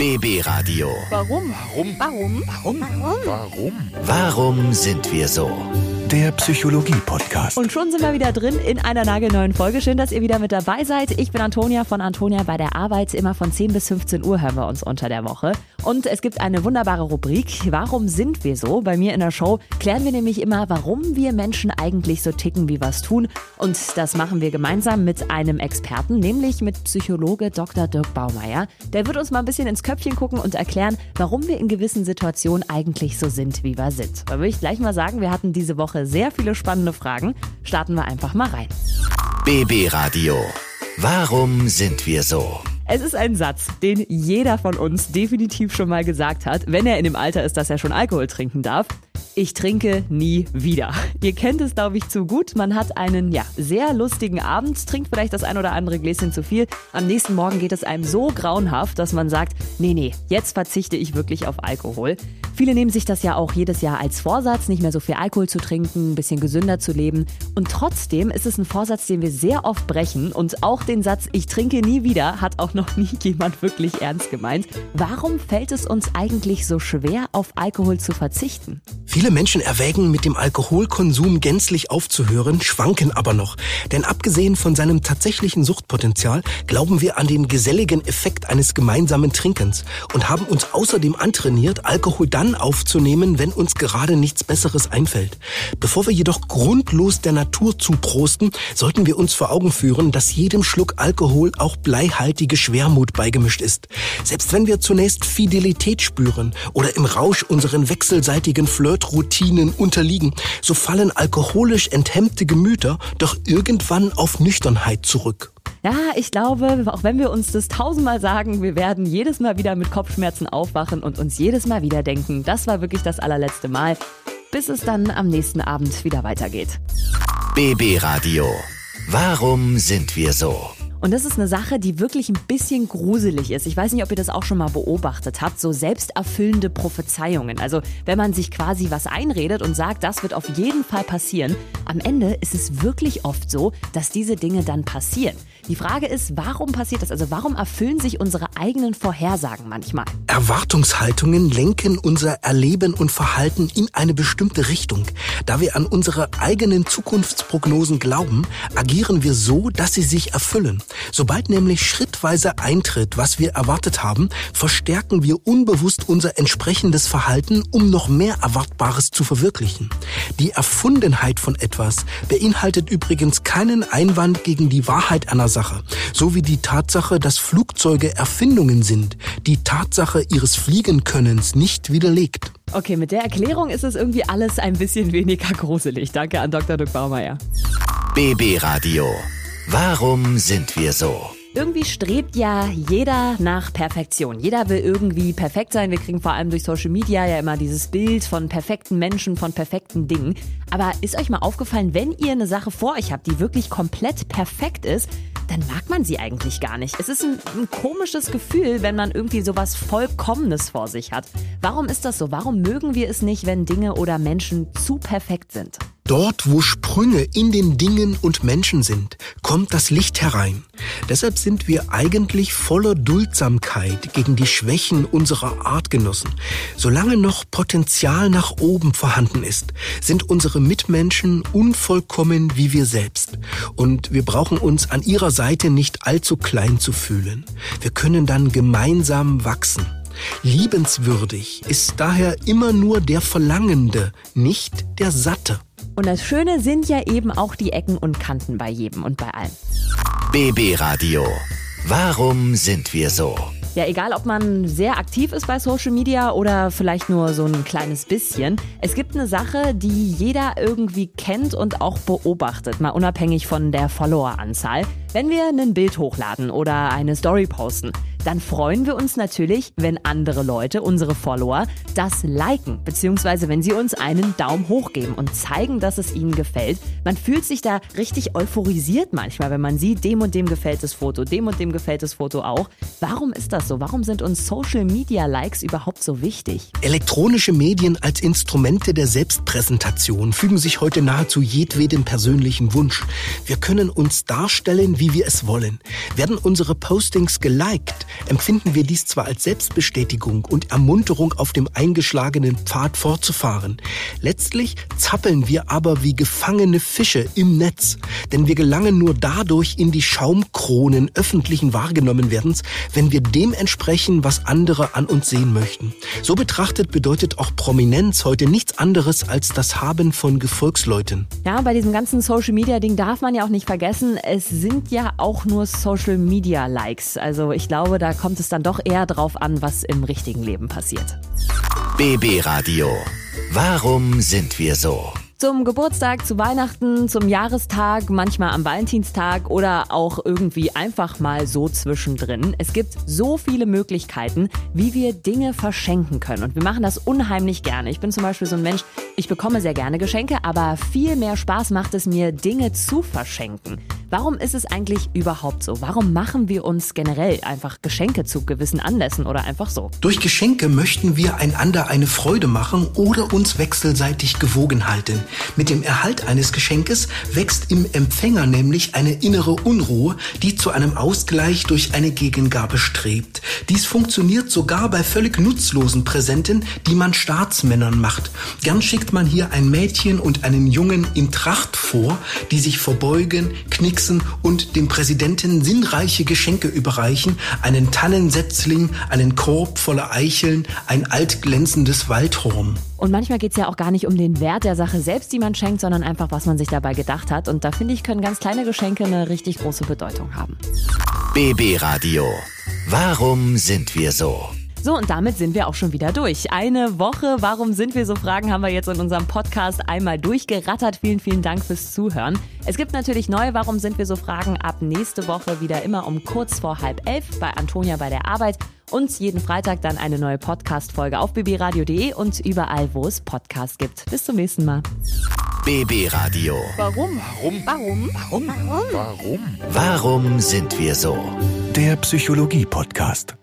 BB Radio. Warum? Warum? Warum? Warum? Warum? Warum sind wir so? Der Psychologie-Podcast. Und schon sind wir wieder drin in einer nagelneuen Folge. Schön, dass ihr wieder mit dabei seid. Ich bin Antonia von Antonia bei der Arbeit. Immer von 10 bis 15 Uhr hören wir uns unter der Woche. Und es gibt eine wunderbare Rubrik. Warum sind wir so? Bei mir in der Show klären wir nämlich immer, warum wir Menschen eigentlich so ticken, wie wir es tun. Und das machen wir gemeinsam mit einem Experten, nämlich mit Psychologe Dr. Dirk Baumeier. Der wird uns mal ein bisschen ins Köpfchen gucken und erklären, warum wir in gewissen Situationen eigentlich so sind, wie wir sind. Da würde ich gleich mal sagen, wir hatten diese Woche sehr viele spannende Fragen. Starten wir einfach mal rein. BB Radio. Warum sind wir so? Es ist ein Satz, den jeder von uns definitiv schon mal gesagt hat, wenn er in dem Alter ist, dass er schon Alkohol trinken darf. Ich trinke nie wieder. Ihr kennt es, glaube ich, zu gut. Man hat einen, ja, sehr lustigen Abend, trinkt vielleicht das ein oder andere Gläschen zu viel. Am nächsten Morgen geht es einem so grauenhaft, dass man sagt, nee, nee, jetzt verzichte ich wirklich auf Alkohol. Viele nehmen sich das ja auch jedes Jahr als Vorsatz, nicht mehr so viel Alkohol zu trinken, ein bisschen gesünder zu leben. Und trotzdem ist es ein Vorsatz, den wir sehr oft brechen. Und auch den Satz, ich trinke nie wieder, hat auch noch nie jemand wirklich ernst gemeint. Warum fällt es uns eigentlich so schwer, auf Alkohol zu verzichten? Viele Menschen erwägen, mit dem Alkoholkonsum gänzlich aufzuhören, schwanken aber noch. Denn abgesehen von seinem tatsächlichen Suchtpotenzial glauben wir an den geselligen Effekt eines gemeinsamen Trinkens und haben uns außerdem antrainiert, Alkohol dann aufzunehmen, wenn uns gerade nichts Besseres einfällt. Bevor wir jedoch grundlos der Natur zuprosten, sollten wir uns vor Augen führen, dass jedem Schluck Alkohol auch bleihaltige Schwermut beigemischt ist. Selbst wenn wir zunächst Fidelität spüren oder im Rausch unseren wechselseitigen Flirtroutinen unterliegen, so fallen alkoholisch enthemmte Gemüter doch irgendwann auf Nüchternheit zurück. Ja, ich glaube, auch wenn wir uns das tausendmal sagen, wir werden jedes Mal wieder mit Kopfschmerzen aufwachen und uns jedes Mal wieder denken, das war wirklich das allerletzte Mal, bis es dann am nächsten Abend wieder weitergeht. BB Radio. Warum sind wir so? Und das ist eine Sache, die wirklich ein bisschen gruselig ist. Ich weiß nicht, ob ihr das auch schon mal beobachtet habt. So selbsterfüllende Prophezeiungen. Also wenn man sich quasi was einredet und sagt, das wird auf jeden Fall passieren. Am Ende ist es wirklich oft so, dass diese Dinge dann passieren. Die Frage ist, warum passiert das? Also warum erfüllen sich unsere eigenen Vorhersagen manchmal? Erwartungshaltungen lenken unser Erleben und Verhalten in eine bestimmte Richtung. Da wir an unsere eigenen Zukunftsprognosen glauben, agieren wir so, dass sie sich erfüllen. Sobald nämlich schrittweise eintritt, was wir erwartet haben, verstärken wir unbewusst unser entsprechendes Verhalten, um noch mehr Erwartbares zu verwirklichen. Die Erfundenheit von etwas beinhaltet übrigens keinen Einwand gegen die Wahrheit einer Sache, so wie die Tatsache, dass Flugzeuge Erfindungen sind, die Tatsache ihres Fliegenkönnens nicht widerlegt. Okay, mit der Erklärung ist es irgendwie alles ein bisschen weniger gruselig. Danke an Dr. Dirk Baumeier. BB Radio. Warum sind wir so? Irgendwie strebt ja jeder nach Perfektion. Jeder will irgendwie perfekt sein. Wir kriegen vor allem durch Social Media ja immer dieses Bild von perfekten Menschen, von perfekten Dingen. Aber ist euch mal aufgefallen, wenn ihr eine Sache vor euch habt, die wirklich komplett perfekt ist, dann mag man sie eigentlich gar nicht. Es ist ein, ein komisches Gefühl, wenn man irgendwie sowas Vollkommenes vor sich hat. Warum ist das so? Warum mögen wir es nicht, wenn Dinge oder Menschen zu perfekt sind? Dort, wo Sprünge in den Dingen und Menschen sind, kommt das Licht herein. Deshalb sind wir eigentlich voller Duldsamkeit gegen die Schwächen unserer Artgenossen. Solange noch Potenzial nach oben vorhanden ist, sind unsere Mitmenschen unvollkommen wie wir selbst. Und wir brauchen uns an ihrer Seite nicht allzu klein zu fühlen. Wir können dann gemeinsam wachsen. Liebenswürdig ist daher immer nur der Verlangende, nicht der Satte. Und das Schöne sind ja eben auch die Ecken und Kanten bei jedem und bei allem. BB Radio. Warum sind wir so? Ja, egal ob man sehr aktiv ist bei Social Media oder vielleicht nur so ein kleines bisschen. Es gibt eine Sache, die jeder irgendwie kennt und auch beobachtet, mal unabhängig von der Followeranzahl. Wenn wir ein Bild hochladen oder eine Story posten, dann freuen wir uns natürlich, wenn andere Leute, unsere Follower, das liken, beziehungsweise wenn sie uns einen Daumen hoch geben und zeigen, dass es ihnen gefällt. Man fühlt sich da richtig euphorisiert manchmal, wenn man sieht, dem und dem gefällt das Foto, dem und dem gefällt das Foto auch. Warum ist das so? Warum sind uns Social Media Likes überhaupt so wichtig? Elektronische Medien als Instrumente der Selbstpräsentation fügen sich heute nahezu jedwedem persönlichen Wunsch. Wir können uns darstellen, wie wir es wollen. Werden unsere Postings geliked, empfinden wir dies zwar als Selbstbestätigung und Ermunterung auf dem eingeschlagenen Pfad fortzufahren. Letztlich zappeln wir aber wie gefangene Fische im Netz, denn wir gelangen nur dadurch in die Schaumkronen öffentlichen Wahrgenommenwerdens, wenn wir dem entsprechen, was andere an uns sehen möchten. So betrachtet bedeutet auch Prominenz heute nichts anderes als das Haben von Gefolgsleuten. Ja, bei diesem ganzen Social Media Ding darf man ja auch nicht vergessen, es sind ja auch nur Social Media Likes. Also ich glaube, da kommt es dann doch eher drauf an, was im richtigen Leben passiert. BB Radio. Warum sind wir so? Zum Geburtstag, zu Weihnachten, zum Jahrestag, manchmal am Valentinstag oder auch irgendwie einfach mal so zwischendrin. Es gibt so viele Möglichkeiten, wie wir Dinge verschenken können. Und wir machen das unheimlich gerne. Ich bin zum Beispiel so ein Mensch, ich bekomme sehr gerne Geschenke, aber viel mehr Spaß macht es mir, Dinge zu verschenken. Warum ist es eigentlich überhaupt so? Warum machen wir uns generell einfach Geschenke zu gewissen Anlässen oder einfach so? Durch Geschenke möchten wir einander eine Freude machen oder uns wechselseitig gewogen halten. Mit dem Erhalt eines Geschenkes wächst im Empfänger nämlich eine innere Unruhe, die zu einem Ausgleich durch eine Gegengabe strebt. Dies funktioniert sogar bei völlig nutzlosen Präsenten, die man Staatsmännern macht. Gern schickt man hier ein Mädchen und einen Jungen in Tracht vor, die sich verbeugen, knicken Keksen und dem Präsidenten sinnreiche Geschenke überreichen, einen Tannensetzling, einen Korb voller Eicheln, ein altglänzendes Waldhorn. Und manchmal geht es ja auch gar nicht um den Wert der Sache selbst, die man schenkt, sondern einfach, was man sich dabei gedacht hat. Und da finde ich, können ganz kleine Geschenke eine richtig große Bedeutung haben. BB Radio. Warum sind wir so? So, und damit sind wir auch schon wieder durch. Eine Woche, warum sind wir so Fragen, haben wir jetzt in unserem Podcast einmal durchgerattert. Vielen, vielen Dank fürs Zuhören. Es gibt natürlich neue Warum sind wir so Fragen ab nächste Woche wieder immer um kurz vor halb elf bei Antonia bei der Arbeit und jeden Freitag dann eine neue Podcast-Folge auf bbradio.de und überall, wo es Podcasts gibt. Bis zum nächsten Mal. BB Radio. Warum? Warum? Warum? Warum? Warum? Warum sind wir so? Der Psychologie-Podcast.